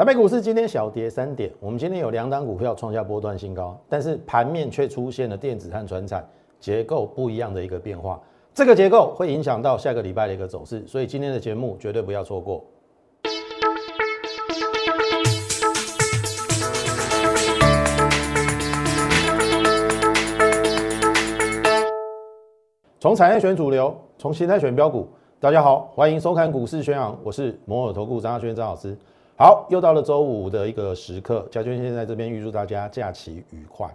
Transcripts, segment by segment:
台北股市今天小跌三点，我们今天有两档股票创下波段新高，但是盘面却出现了电子和船产结构不一样的一个变化，这个结构会影响到下个礼拜的一个走势，所以今天的节目绝对不要错过。从产业选主流，从形态选标股。大家好，欢迎收看股市宣扬，我是摩尔投顾张亚轩张老师。好，又到了周五的一个时刻，嘉俊先在这边预祝大家假期愉快。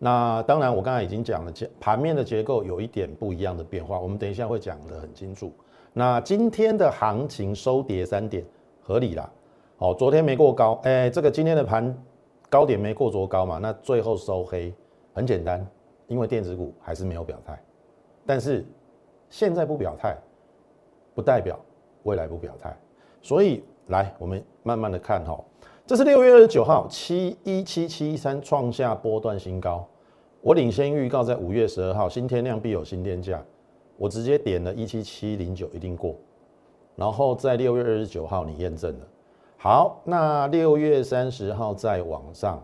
那当然，我刚才已经讲了，盘面的结构有一点不一样的变化，我们等一下会讲得很清楚。那今天的行情收跌三点，合理啦。好，昨天没过高，哎，这个今天的盘高点没过昨高嘛，那最后收黑，很简单，因为电子股还是没有表态。但是现在不表态，不代表未来不表态。所以来，我们慢慢的看哈，这是六月二十九号七一七七三创下波段新高。我领先预告在五月十二号新天量必有新天价，我直接点了一七七零九一定过。然后在六月二十九号你验证了。好，那六月三十号在网上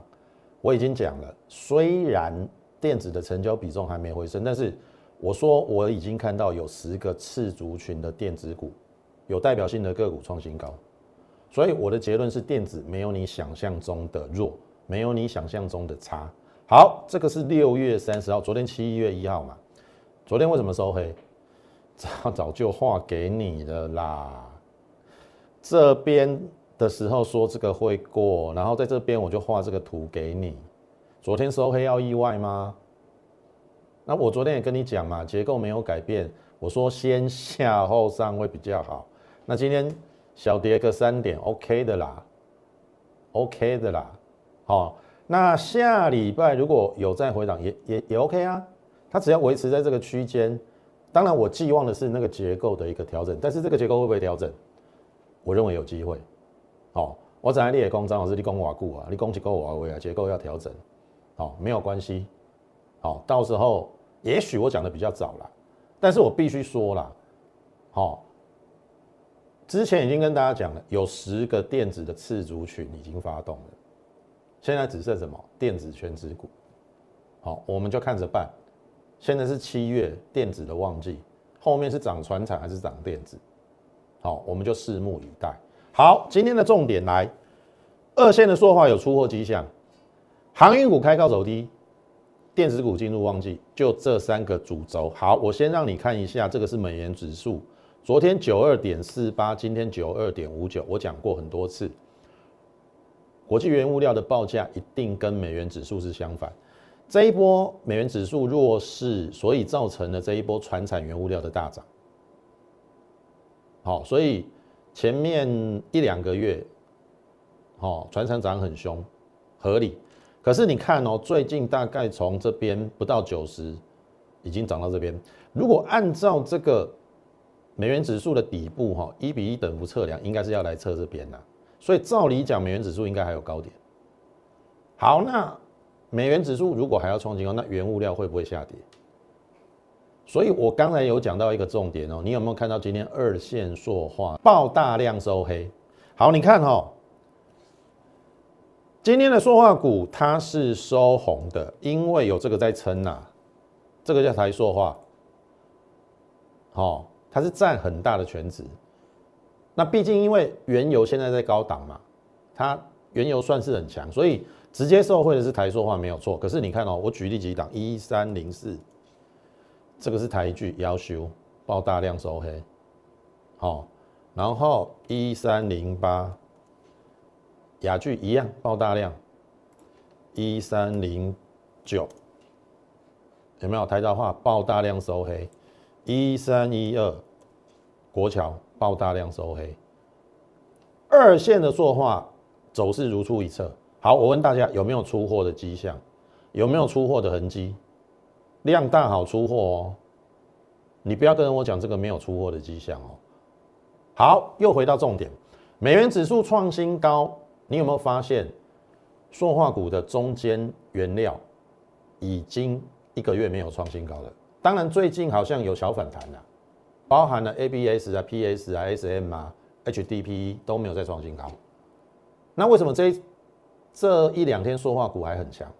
我已经讲了，虽然电子的成交比重还没回升，但是我说我已经看到有十个次族群的电子股，有代表性的个股创新高，所以我的结论是电子没有你想象中的弱，没有你想象中的差。好，这个是六月三十号，昨天七月一号嘛，昨天为什么收黑？早早就画给你了啦。这边的时候说这个会过，然后在这边我就画这个图给你。昨天收黑要意外吗？那我昨天也跟你讲嘛，结构没有改变，我说先下后上会比较好。那今天小跌个三点，OK 的啦，OK 的啦。好，那下礼拜如果有再回档，也也也 OK 啊。它只要维持在这个区间，当然我寄望的是那个结构的一个调整，但是这个结构会不会调整？我认为有机会。好，我在你也讲张老师，你讲瓦固啊，你讲结构瓦位啊，结构要调整，好，没有关系。好，到时候也许我讲的比较早了，但是我必须说了，好，之前已经跟大家讲了，有十个电子的次族群已经发动了，现在只剩什么电子全指股，好，我们就看着办。现在是七月电子的旺季，后面是涨船产还是涨电子？好，我们就拭目以待。好，今天的重点来，二线的说话有出货迹象，航运股开高走低。电子股进入旺季，就这三个主轴。好，我先让你看一下，这个是美元指数，昨天九二点四八，今天九二点五九。我讲过很多次，国际原物料的报价一定跟美元指数是相反。这一波美元指数弱势，所以造成了这一波船产原物料的大涨。好，所以前面一两个月，好，船产涨很凶，合理。可是你看哦，最近大概从这边不到九十，已经涨到这边。如果按照这个美元指数的底部哈，一比一等幅测量，应该是要来测这边的。所以照理讲，美元指数应该还有高点。好，那美元指数如果还要创新高，那原物料会不会下跌？所以我刚才有讲到一个重点哦，你有没有看到今天二线塑化爆大量收黑？好，你看哈。今天的塑化股它是收红的，因为有这个在撑呐，这个叫台塑化，好，它是占很大的全值。那毕竟因为原油现在在高档嘛，它原油算是很强，所以直接受惠的是台塑化没有错。可是你看哦，我举例几档，一三零四，这个是台剧要求爆大量收黑，好，然后一三零八。雅剧一样爆大量，一三零九有没有台大化爆大量收黑？一三一二国桥爆大量收黑，二线的塑化走势如出一辙。好，我问大家有没有出货的迹象？有没有出货的痕迹？量大好出货哦，你不要跟我讲这个没有出货的迹象哦。好，又回到重点，美元指数创新高。你有没有发现，塑化股的中间原料已经一个月没有创新高了？当然，最近好像有小反弹了，包含了 ABS 啊、PS 啊、SM 啊、HDPE 都没有再创新高。那为什么这这一两天说话股还很强？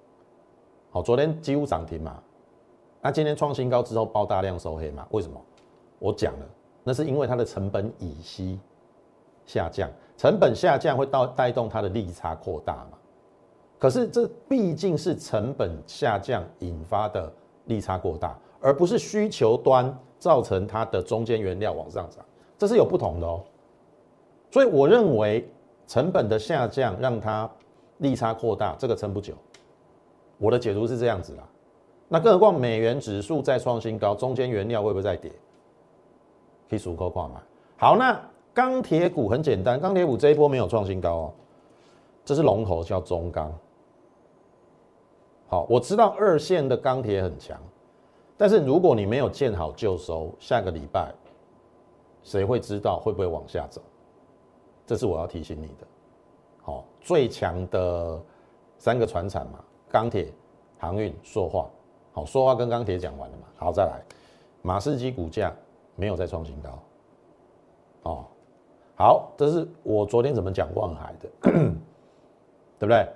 好，昨天几乎涨停嘛，那今天创新高之后爆大量收黑嘛？为什么？我讲了，那是因为它的成本乙烯下降，成本下降会带带动它的利差扩大嘛？可是这毕竟是成本下降引发的利差过大，而不是需求端造成它的中间原料往上涨，这是有不同的哦。所以我认为成本的下降让它利差扩大，这个撑不久。我的解读是这样子啦。那更何况美元指数再创新高，中间原料会不会再跌？可以数扣挂买。好，那钢铁股很简单，钢铁股这一波没有创新高哦，这是龙头叫中钢。好，我知道二线的钢铁很强，但是如果你没有见好就收，下个礼拜谁会知道会不会往下走？这是我要提醒你的。好，最强的三个船产嘛，钢铁、航运、塑化。好，塑化跟钢铁讲完了嘛？好，再来，马士基股价没有再创新高。哦，好，这是我昨天怎么讲万海的，对不对？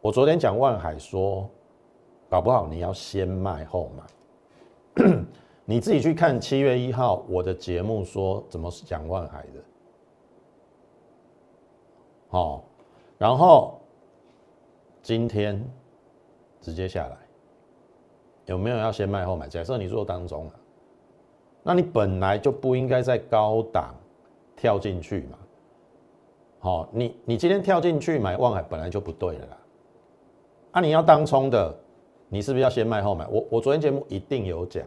我昨天讲万海说，搞不好你要先卖后买，你自己去看七月一号我的节目说怎么讲万海的，好，然后今天直接下来，有没有要先卖后买？假设你做当中了，那你本来就不应该在高档跳进去嘛，好，你你今天跳进去买万海本来就不对了啦。啊你要当冲的，你是不是要先卖后买？我我昨天节目一定有讲，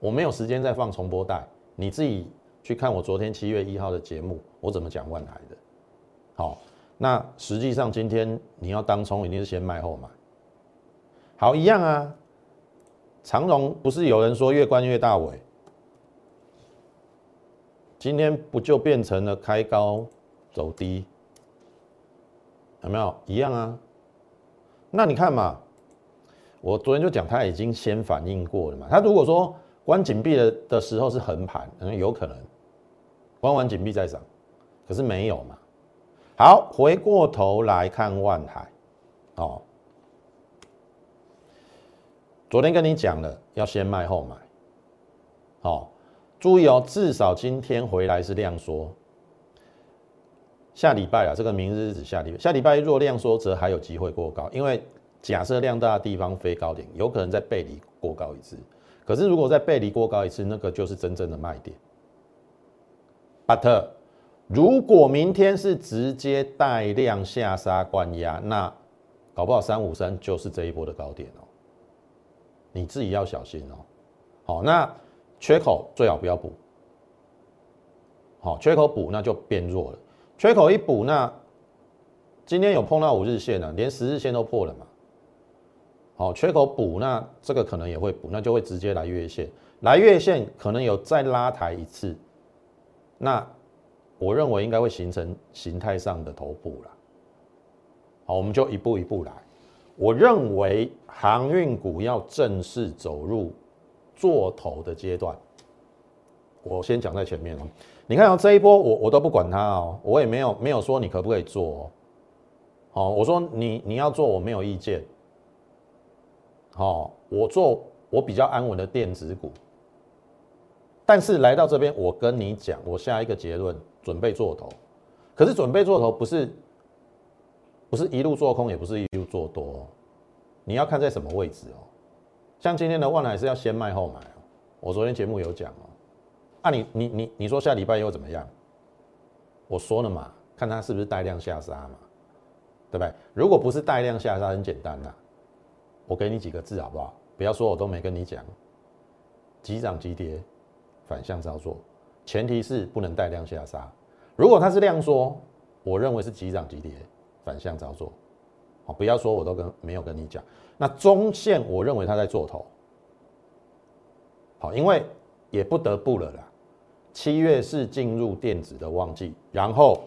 我没有时间再放重播带，你自己去看我昨天七月一号的节目，我怎么讲万海的。好，那实际上今天你要当冲，一定是先卖后买。好，一样啊。长荣不是有人说越关越大尾，今天不就变成了开高走低？有没有一样啊？那你看嘛，我昨天就讲，它已经先反应过了嘛。它如果说关紧闭的的时候是横盘，可能有可能关完紧闭再涨，可是没有嘛。好，回过头来看万海，哦，昨天跟你讲了，要先卖后买，好，注意哦，至少今天回来是量缩。下礼拜啊，这个明日指下礼拜，下礼拜若量缩，则还有机会过高，因为假设量大的地方飞高点，有可能在背离过高一次。可是如果在背离过高一次，那个就是真正的卖点。But 如果明天是直接带量下杀灌压，那搞不好三五三就是这一波的高点哦，你自己要小心哦。好，那缺口最好不要补，好，缺口补那就变弱了。缺口一补，那今天有碰到五日线了，连十日线都破了嘛。好，缺口补，那这个可能也会补，那就会直接来月线，来月线可能有再拉抬一次，那我认为应该会形成形态上的头部了。好，我们就一步一步来。我认为航运股要正式走入做头的阶段，我先讲在前面哦。你看哦，这一波我我都不管它哦，我也没有没有说你可不可以做哦，好，我说你你要做我没有意见，好，我做我比较安稳的电子股，但是来到这边，我跟你讲，我下一个结论，准备做头，可是准备做头不是不是一路做空，也不是一路做多，你要看在什么位置哦，像今天的万海是要先卖后买，我昨天节目有讲哦。啊，你你你你说下礼拜又怎么样？我说了嘛，看它是不是带量下杀嘛，对不对？如果不是带量下杀，很简单呐，我给你几个字好不好？不要说我都没跟你讲，急涨急跌，反向操作，前提是不能带量下杀。如果它是量缩，我认为是急涨急跌，反向操作。好，不要说我都跟没有跟你讲。那中线我认为它在做头，好，因为也不得不了啦。七月是进入电子的旺季，然后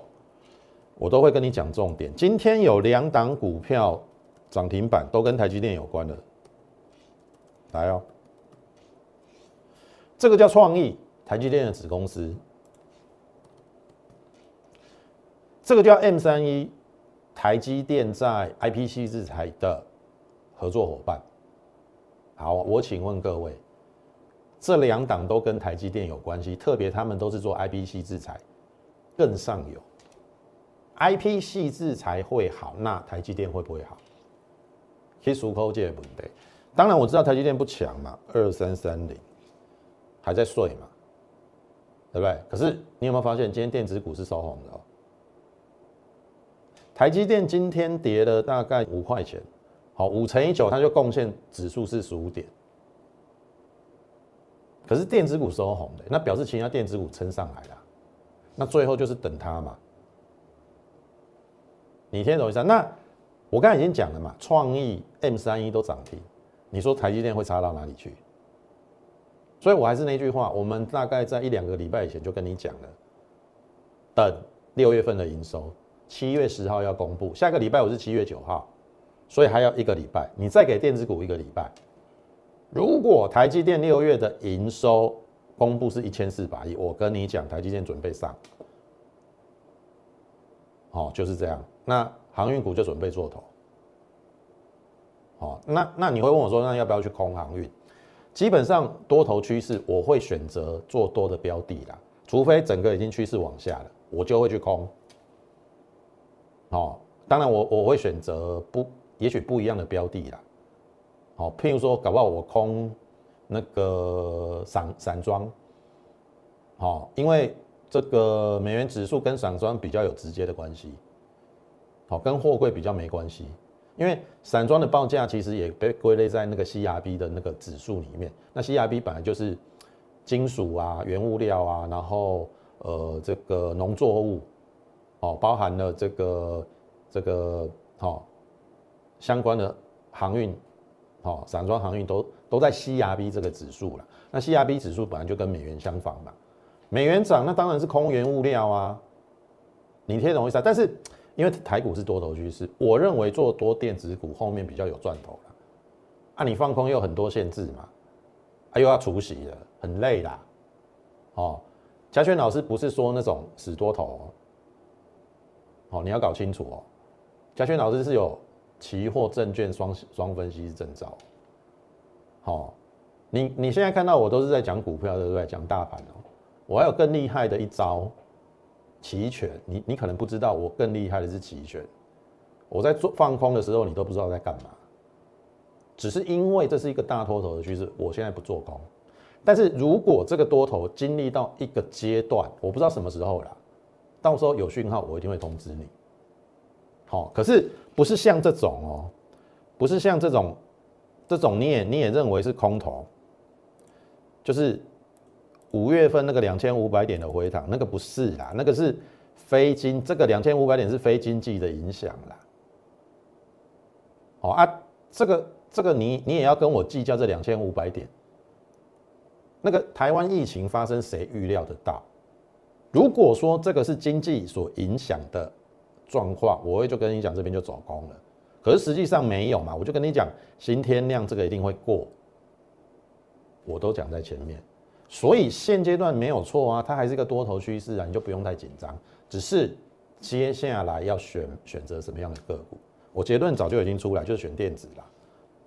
我都会跟你讲重点。今天有两档股票涨停板，都跟台积电有关的，来哦，这个叫创意，台积电的子公司。这个叫 M 三一，台积电在 IPC 制裁的合作伙伴。好，我请问各位，这两档都跟台积电有关系，特别他们都是做 IPC 制裁，更上游。IPC 制裁会好，那台积电会不会好？其实出口界不对。当然我知道台积电不强嘛，二三三零还在睡嘛，对不对？可是你有没有发现，今天电子股是收红的哦？台积电今天跌了大概五块钱，好，五乘以九，它就贡献指数是十五点。可是电子股收红的，那表示其他电子股撑上来了，那最后就是等它嘛。你听懂意思？那我刚才已经讲了嘛，创意 M 三一都涨停，你说台积电会差到哪里去？所以我还是那句话，我们大概在一两个礼拜以前就跟你讲了，等六月份的营收。七月十号要公布，下个礼拜我是七月九号，所以还要一个礼拜，你再给电子股一个礼拜。如果台积电六月的营收公布是一千四百亿，我跟你讲，台积电准备上，哦，就是这样。那航运股就准备做头，哦，那那你会问我说，那要不要去空航运？基本上多头趋势，我会选择做多的标的啦，除非整个已经趋势往下了，我就会去空。哦，当然我我会选择不，也许不一样的标的啦。好，譬如说，搞不好我空那个散散装，好，因为这个美元指数跟散装比较有直接的关系，好，跟货柜比较没关系，因为散装的报价其实也被归类在那个 CRB 的那个指数里面。那 CRB 本来就是金属啊、原物料啊，然后呃这个农作物。哦，包含了这个这个好相关的航运，好散装航运都都在 CRB 这个指数了。那 CRB 指数本来就跟美元相仿嘛，美元涨，那当然是空原物料啊。你听懂意思啊？但是因为台股是多头趋势，我认为做多电子股后面比较有赚头了。啊，你放空又很多限制嘛，啊又要除息了，很累啦。哦，嘉轩老师不是说那种死多头。哦，哦你要搞清楚哦，嘉轩老师是有期货证券双双分析证照。好，你你现在看到我都是在讲股票，对不对？讲大盘哦。我还有更厉害的一招，期权。你你可能不知道，我更厉害的是期权。我在做放空的时候，你都不知道在干嘛。只是因为这是一个大多头的趋势，我现在不做空。但是如果这个多头经历到一个阶段，我不知道什么时候了。到时候有讯号，我一定会通知你。好，可是不是像这种哦，不是像这种，这种你也你也认为是空头，就是五月份那个两千五百点的回档，那个不是啦，那个是非经这个两千五百点是非经济的影响啦。哦啊，这个这个你你也要跟我计较这两千五百点，那个台湾疫情发生，谁预料得到？如果说这个是经济所影响的状况，我会就跟你讲这边就走空了。可是实际上没有嘛，我就跟你讲新天量这个一定会过，我都讲在前面。所以现阶段没有错啊，它还是一个多头趋势啊，你就不用太紧张。只是接下来要选选择什么样的个股，我结论早就已经出来，就是选电子了。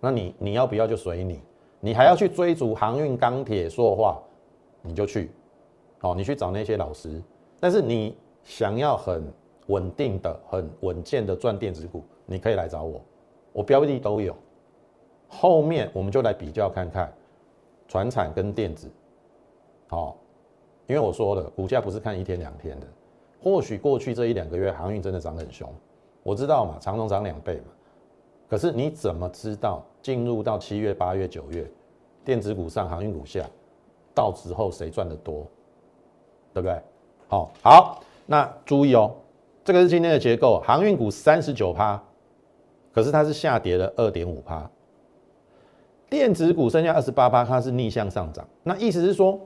那你你要不要就随你，你还要去追逐航运、钢铁、塑化，你就去。哦，你去找那些老师，但是你想要很稳定的、很稳健的赚电子股，你可以来找我，我标的都有。后面我们就来比较看看，船产跟电子。好，因为我说了，股价不是看一天两天的，或许过去这一两个月航运真的涨很凶，我知道嘛，长隆涨两倍嘛。可是你怎么知道进入到七月、八月、九月，电子股上，航运股下，到时候谁赚得多？对不对？好，好，那注意哦，这个是今天的结构，航运股三十九趴，可是它是下跌了二点五趴，电子股剩下二十八趴，它是逆向上涨。那意思是说，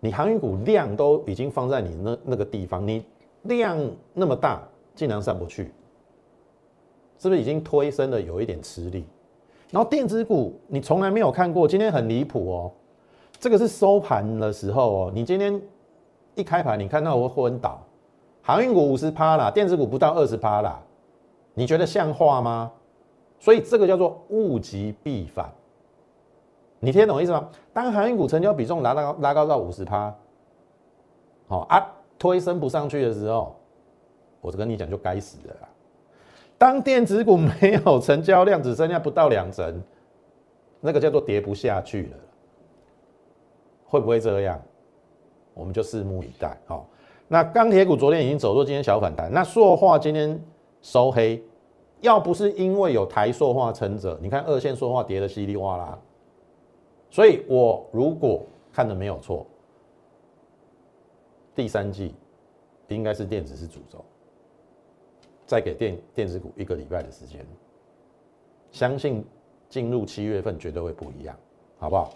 你航运股量都已经放在你那那个地方，你量那么大，竟然上不去，是不是已经推升的有一点吃力？然后电子股你从来没有看过，今天很离谱哦，这个是收盘的时候哦，你今天。一开盘，你看到我昏倒，航运股五十趴啦，电子股不到二十趴啦，你觉得像话吗？所以这个叫做物极必反，你听懂意思吗？当航运股成交比重拉到拉高到五十趴，好啊，推升不上去的时候，我就跟你讲就该死的啦。当电子股没有成交量，只剩下不到两成，那个叫做跌不下去了，会不会这样？我们就拭目以待。好，那钢铁股昨天已经走弱，今天小反弹。那塑化今天收黑。要不是因为有台塑化撑着，你看二线塑化跌的稀里哗啦，所以我如果看的没有错，第三季应该是电子是主轴，再给电电子股一个礼拜的时间，相信进入七月份绝对会不一样，好不好？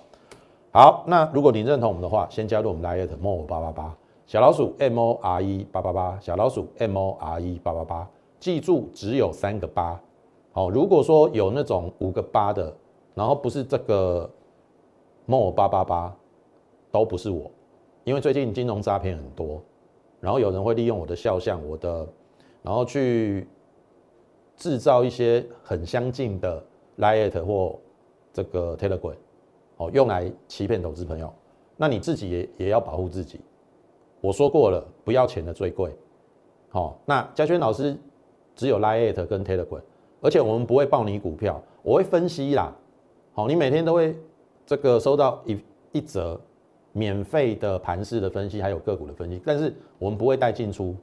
好，那如果你认同我们的话，先加入我们 Lite More 八八八小老鼠 M O R E 八八八小老鼠 M O R E 八八八。记住，只有三个八。好，如果说有那种五个八的，然后不是这个 more 八八八，都不是我，因为最近金融诈骗很多，然后有人会利用我的肖像，我的，然后去制造一些很相近的 liet 或这个 telegram，哦，用来欺骗投资朋友。那你自己也也要保护自己。我说过了，不要钱的最贵。好，那嘉轩老师。只有 Lite 跟 Telegram，而且我们不会报你股票，我会分析啦。好，你每天都会这个收到一一则免费的盘势的分析，还有个股的分析，但是我们不会带进出。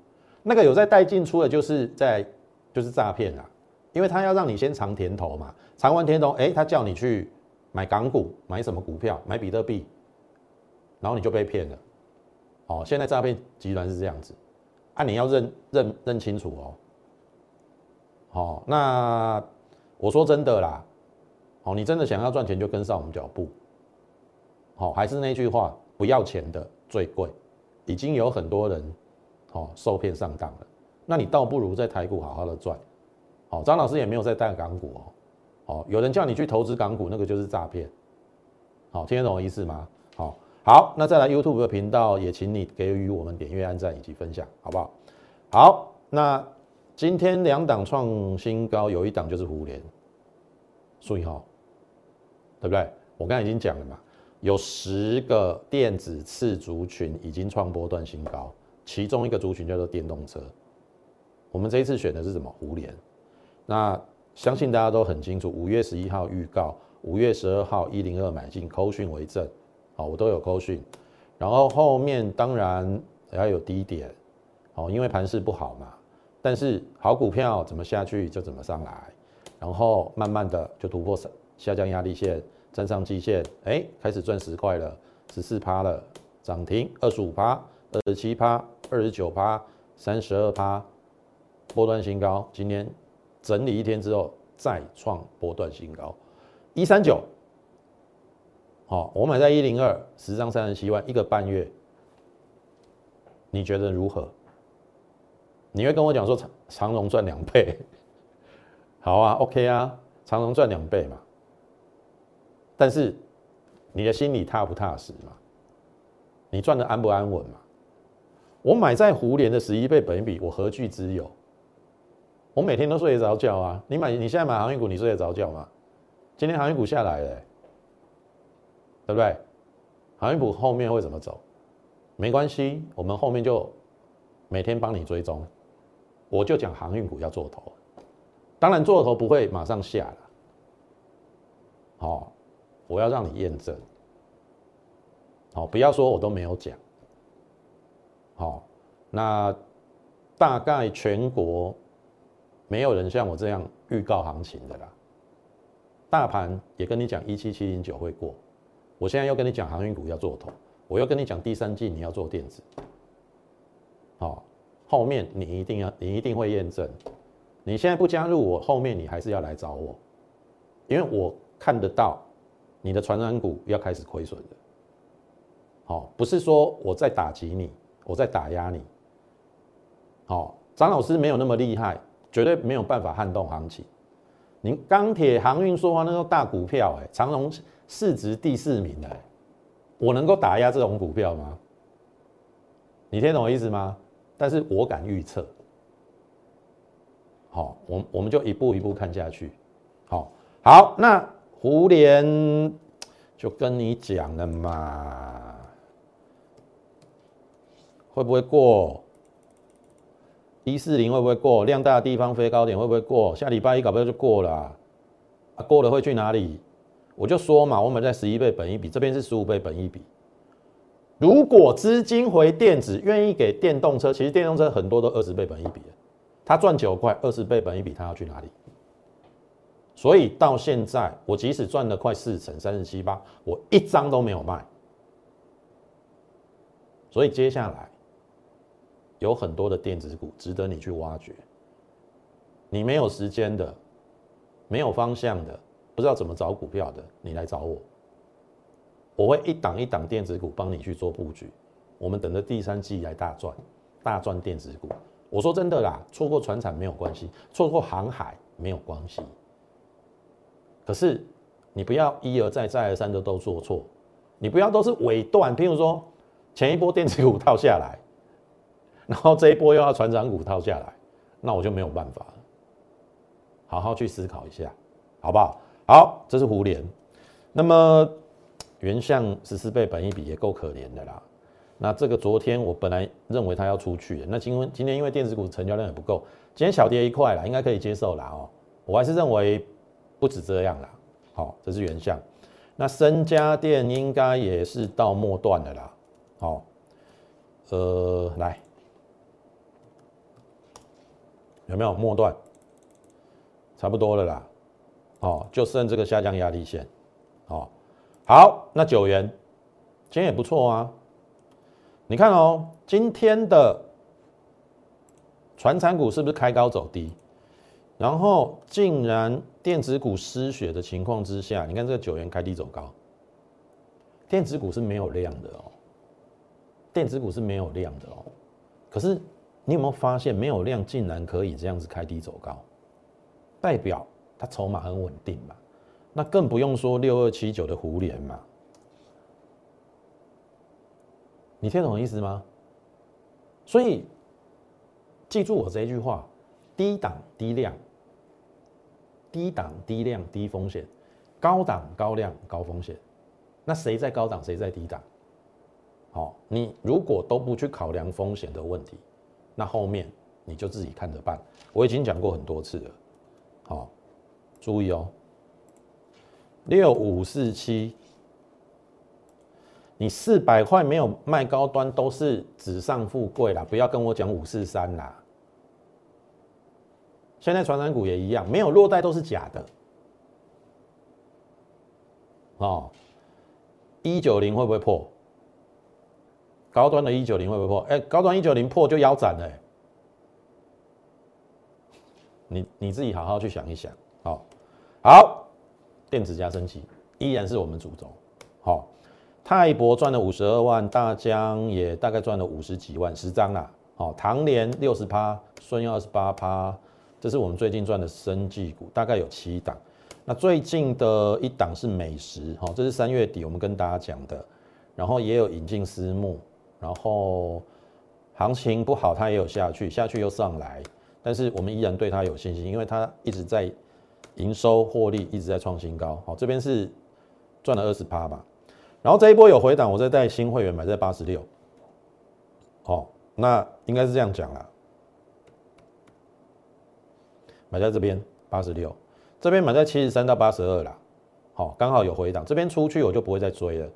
那个有在带进出的，就是在就是诈骗啦，因为他要让你先尝甜头嘛，尝完甜头，哎，他叫你去买港股，买什么股票，买比特币，然后你就被骗了。哦，现在诈骗集团是这样子，啊，你要认认认清楚哦。好，那我说真的啦，好，你真的想要赚钱就跟上我们脚步。好，还是那句话，不要钱的最贵，已经有很多人，哦，受骗上当了。那你倒不如在台股好好的赚。好，张老师也没有在带港股哦。哦，有人叫你去投资港股，那个就是诈骗。好，听得懂我意思吗？好，好，那再来 YouTube 的频道也请你给予我们点阅、按赞以及分享，好不好？好，那。今天两档创新高，有一档就是互联，注意哈，对不对？我刚才已经讲了嘛，有十个电子次族群已经创波段新高，其中一个族群叫做电动车。我们这一次选的是什么？互联。那相信大家都很清楚，五月十一号预告，五月十二号一零二买进，扣讯为证，好，我都有扣讯。然后后面当然要有低点，哦，因为盘势不好嘛。但是好股票怎么下去就怎么上来，然后慢慢的就突破三下降压力线，站上季线，哎，开始赚十块了，十四趴了，涨停二十五趴，二十七趴，二十九趴，三十二趴，波段新高。今天整理一天之后再创波段新高，一三九，好，我买在一零二，十张三十七万，一个半月，你觉得如何？你会跟我讲说长长荣赚两倍，好啊，OK 啊，长荣赚两倍嘛。但是你的心里踏不踏实嘛？你赚的安不安稳嘛？我买在湖联的十一倍本比，我何惧之有？我每天都睡得着觉啊。你买你现在买航运股，你睡得着觉吗？今天航运股下来了，对不对？航运股后面会怎么走？没关系，我们后面就每天帮你追踪。我就讲航运股要做头，当然做头不会马上下了，好，我要让你验证，好，不要说我都没有讲，好，那大概全国没有人像我这样预告行情的啦，大盘也跟你讲一七七零九会过，我现在又跟你讲航运股要做头，我又跟你讲第三季你要做电子，好。后面你一定要，你一定会验证。你现在不加入我，后面你还是要来找我，因为我看得到你的传染股要开始亏损的。好，不是说我在打击你，我在打压你。好，张老师没有那么厉害，绝对没有办法撼动行情。您钢铁、航运、说话那个大股票，哎，长隆市值第四名哎，我能够打压这种股票吗？你听懂我意思吗？但是我敢预测。好，我我们就一步一步看下去。好，好，那胡连就跟你讲了嘛，会不会过？一四零会不会过？量大的地方飞高点会不会过？下礼拜一搞不好就过了。啊，过了会去哪里？我就说嘛，我们在十一倍本一比，这边是十五倍本一比。如果资金回电子，愿意给电动车，其实电动车很多都二十倍本一比它赚九块，二十倍本一比，它要去哪里？所以到现在，我即使赚了快四成，三十七八，我一张都没有卖。所以接下来。有很多的电子股值得你去挖掘。你没有时间的，没有方向的，不知道怎么找股票的，你来找我，我会一档一档电子股帮你去做布局。我们等着第三季来大赚，大赚电子股。我说真的啦，错过船产没有关系，错过航海没有关系。可是你不要一而再再而三的都做错，你不要都是尾段，譬如说前一波电子股套下来。然后这一波又要船长股套下来，那我就没有办法了。好好去思考一下，好不好？好，这是胡联。那么原相十四倍本一比也够可怜的啦。那这个昨天我本来认为它要出去的，那今今天因为电子股成交量也不够，今天小跌一块啦，应该可以接受啦哦。我还是认为不止这样啦。好，这是原相。那深家电应该也是到末段的啦。好，呃，来。有没有末段？差不多了啦，哦，就剩这个下降压力线，哦，好，那九元今天也不错啊。你看哦，今天的船产股是不是开高走低？然后竟然电子股失血的情况之下，你看这个九元开低走高，电子股是没有量的哦，电子股是没有量的哦，可是。你有没有发现，没有量竟然可以这样子开低走高，代表它筹码很稳定嘛？那更不用说六二七九的胡联嘛？你听懂意思吗？所以记住我这一句话：低档低量，低档低量低风险，高档高量高风险。那谁在高档，谁在低档？好，你如果都不去考量风险的问题。那后面你就自己看着办。我已经讲过很多次了，好，注意哦。六五四七，你四百块没有卖高端都是纸上富贵啦，不要跟我讲五四三啦。现在传染股也一样，没有落袋都是假的。哦，一九零会不会破？高端的一九零会不会破？哎，高端一九零破就腰斩了。你你自己好好去想一想。好，好，电子加升级依然是我们主轴。好，泰博赚了五十二万，大江也大概赚了五十几万，十张啦。好，唐联六十趴，孙耀二十八趴，这是我们最近赚的生技股，大概有七档。那最近的一档是美食，哈，这是三月底我们跟大家讲的，然后也有引进私募。然后行情不好，它也有下去，下去又上来，但是我们依然对它有信心，因为它一直在营收获利一直在创新高。好，这边是赚了二十趴吧，然后这一波有回档，我再带新会员买在八十六。好，那应该是这样讲啦，买在这边八十六，这边买在七十三到八十二啦。好，刚好有回档，这边出去我就不会再追了。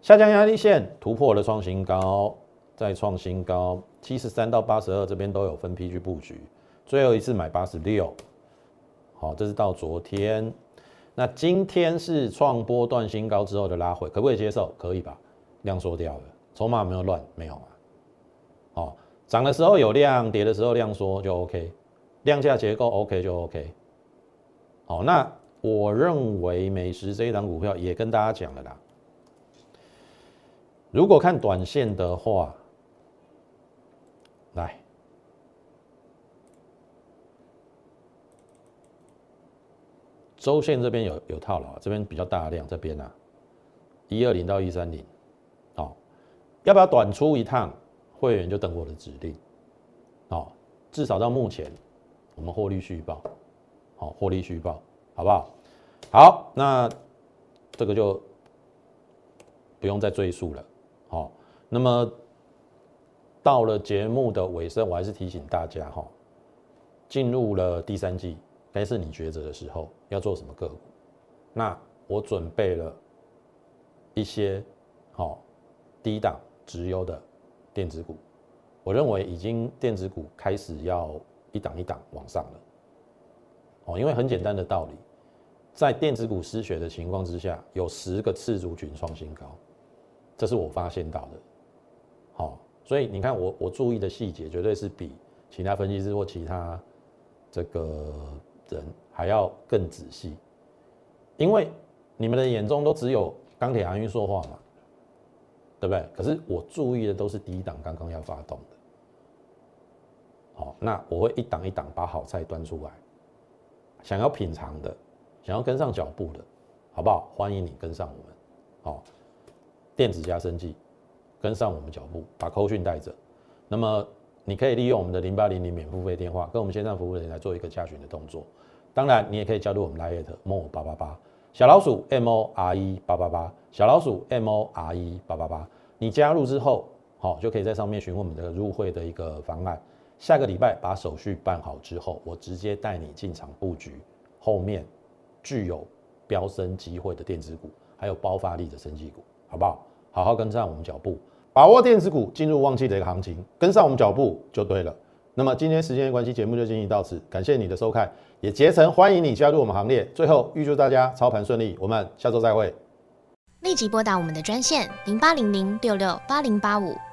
下降压力线突破了创新高，再创新高，七十三到八十二这边都有分批去布局，最后一次买八十六，好，这是到昨天，那今天是创波段新高之后的拉回，可不可以接受？可以吧？量缩掉了，筹码没有乱，没有啊，好，涨的时候有量，跌的时候量缩就 OK，量价结构 OK 就 OK，好，那我认为美食这一档股票也跟大家讲了啦。如果看短线的话，来，周线这边有有套牢，这边比较大量，这边啊，一二零到一三零，好，要不要短出一趟？会员就等我的指令，哦，至少到目前，我们获利续报，好，获利续报，好不好？好，那这个就不用再赘述了。好，那么到了节目的尾声，我还是提醒大家哈，进入了第三季，该是你抉择的时候，要做什么个股？那我准备了一些好低档直优的电子股，我认为已经电子股开始要一档一档往上了。哦，因为很简单的道理，在电子股失血的情况之下，有十个次族群创新高，这是我发现到的。好，所以你看我我注意的细节，绝对是比其他分析师或其他这个人还要更仔细，因为你们的眼中都只有钢铁、航运、说话嘛，对不对？可是我注意的都是第一档刚刚要发动的。好，那我会一档一档把好菜端出来。想要品尝的，想要跟上脚步的，好不好？欢迎你跟上我们，好，电子加生技，跟上我们脚步，把扣讯带着。那么你可以利用我们的零八零零免付费电话，跟我们线上服务人员来做一个加询的动作。当然，你也可以加入我们 Line more 八八八小老鼠 M O R E 八八八小老鼠 M O R E 八八八。你加入之后，好，就可以在上面询问我们的入会的一个方案。下个礼拜把手续办好之后，我直接带你进场布局后面具有飙升机会的电子股，还有爆发力的升级股，好不好？好好跟上我们脚步，把握电子股进入旺季的一个行情，跟上我们脚步就对了。那么今天时间的关系，节目就进行到此，感谢你的收看，也竭诚欢迎你加入我们行列。最后预祝大家操盘顺利，我们下周再会。立即拨打我们的专线零八零零六六八零八五。